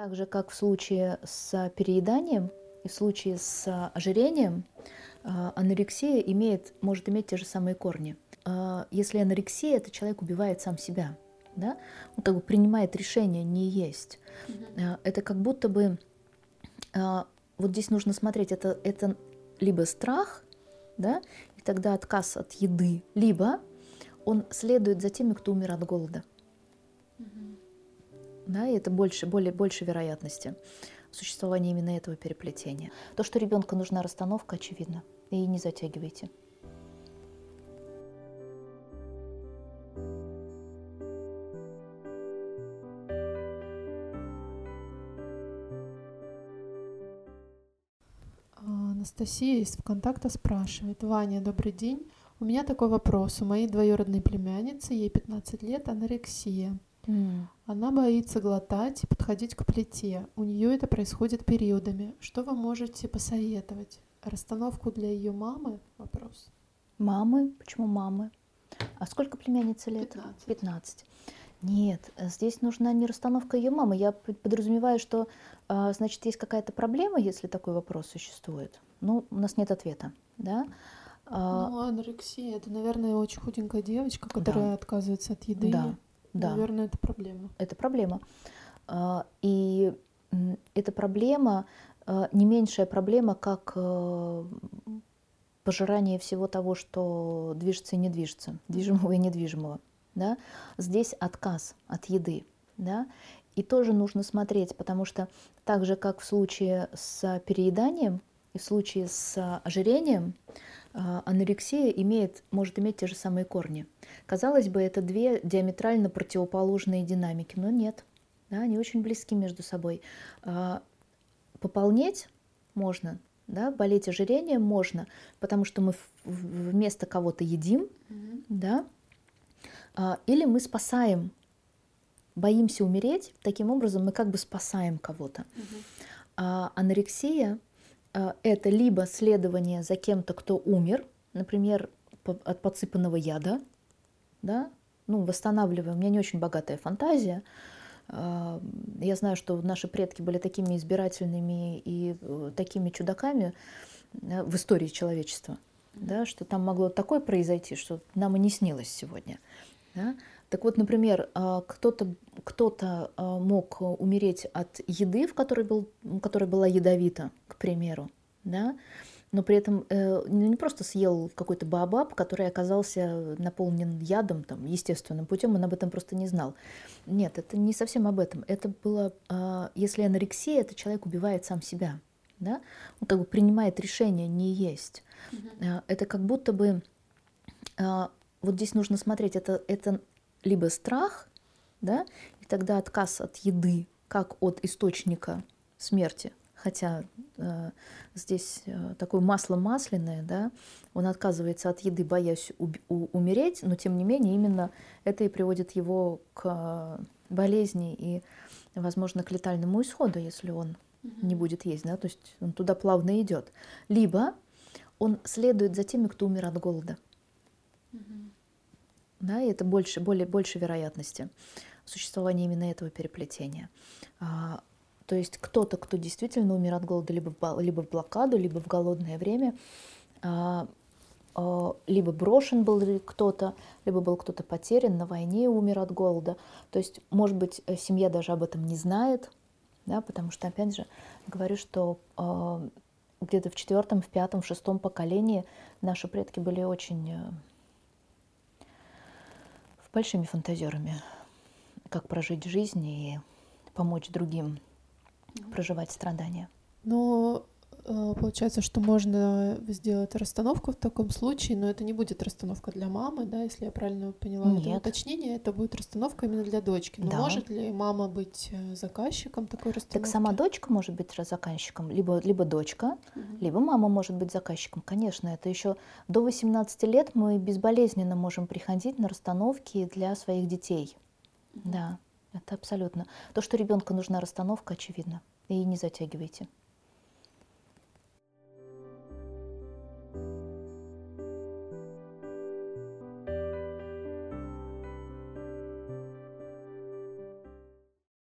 Так же, как в случае с перееданием и в случае с ожирением, а, анорексия имеет, может иметь те же самые корни. А, если анорексия, это человек убивает сам себя, да? он как бы принимает решение не есть. Mm-hmm. Это как будто бы, вот здесь нужно смотреть, это, это либо страх, да, и тогда отказ от еды, либо он следует за теми, кто умер от голода. Mm-hmm. Да, и это больше, более, больше вероятности существования именно этого переплетения. То, что ребенку нужна расстановка, очевидно. И не затягивайте. Анастасия из ВКонтакта спрашивает. Ваня, добрый день. У меня такой вопрос. У моей двоюродной племянницы, ей 15 лет, анорексия. Mm. Она боится глотать и подходить к плите. У нее это происходит периодами. Что вы можете посоветовать? Расстановку для ее мамы? Вопрос. Мамы? Почему мамы? А сколько племянницы лет? 15. 15. Нет, здесь нужна не расстановка ее мамы. Я подразумеваю, что, а, значит, есть какая-то проблема, если такой вопрос существует. Ну, у нас нет ответа, да? А, ну, анорексия, это, наверное, очень худенькая девочка, которая да. отказывается от еды. Да, да. Наверное, это проблема. Это проблема. А, и эта проблема не меньшая проблема, как э, пожирание всего того, что движется и не движется, движимого и недвижимого да, здесь отказ от еды, да, и тоже нужно смотреть, потому что так же, как в случае с перееданием и в случае с ожирением, а, анорексия имеет, может иметь те же самые корни. Казалось бы, это две диаметрально противоположные динамики, но нет, да, они очень близки между собой. А, пополнеть можно, да, болеть ожирением можно, потому что мы вместо кого-то едим, mm-hmm. да, а, или мы спасаем, боимся умереть, таким образом мы как бы спасаем кого-то. Угу. А анорексия а, это либо следование за кем-то, кто умер, например, от подсыпанного яда, да, ну, восстанавливаем. У меня не очень богатая фантазия. А, я знаю, что наши предки были такими избирательными и э, такими чудаками э, в истории человечества, да, что там могло такое произойти, что нам и не снилось сегодня. Да? Так вот, например, кто-то кто а, мог умереть от еды, в которой, был, которая была ядовита, к примеру, да? Но при этом э, ну, не просто съел какой-то баобаб, который оказался наполнен ядом, там, естественным путем, он об этом просто не знал. Нет, это не совсем об этом. Это было, а, если анорексия, это человек убивает сам себя. Да? Он как бы принимает решение не есть. Mm-hmm. Это как будто бы вот здесь нужно смотреть, это, это либо страх, да, и тогда отказ от еды, как от источника смерти, хотя э, здесь э, такое масло масляное, да, он отказывается от еды, боясь умереть, но тем не менее именно это и приводит его к болезни и, возможно, к летальному исходу, если он не будет есть, да, то есть он туда плавно идет. Либо он следует за теми, кто умер от голода. Да, и это больше, более, больше вероятности существования именно этого переплетения. То есть кто-то, кто действительно умер от голода либо в, либо в блокаду, либо в голодное время, а, а, либо брошен был кто-то, либо был кто-то потерян на войне и умер от голода. То есть, может быть, э, семья даже об этом не знает, да, потому что, опять же, говорю, что э, где-то в четвертом, в пятом, в шестом поколении наши предки были очень э, большими фантазерами, как прожить жизнь и помочь другим проживать страдания. Но э, получается, что можно сделать расстановку в таком случае, но это не будет расстановка для мамы, да, если я правильно поняла Нет. это уточнение, это будет расстановка именно для дочки. Но да. может ли мама быть э, заказчиком такой расстановки? Так сама дочка может быть заказчиком, либо, либо дочка, угу. либо мама может быть заказчиком. Конечно, это еще до 18 лет мы безболезненно можем приходить на расстановки для своих детей. Угу. Да, это абсолютно. То, что ребенку нужна расстановка, очевидно. И не затягивайте.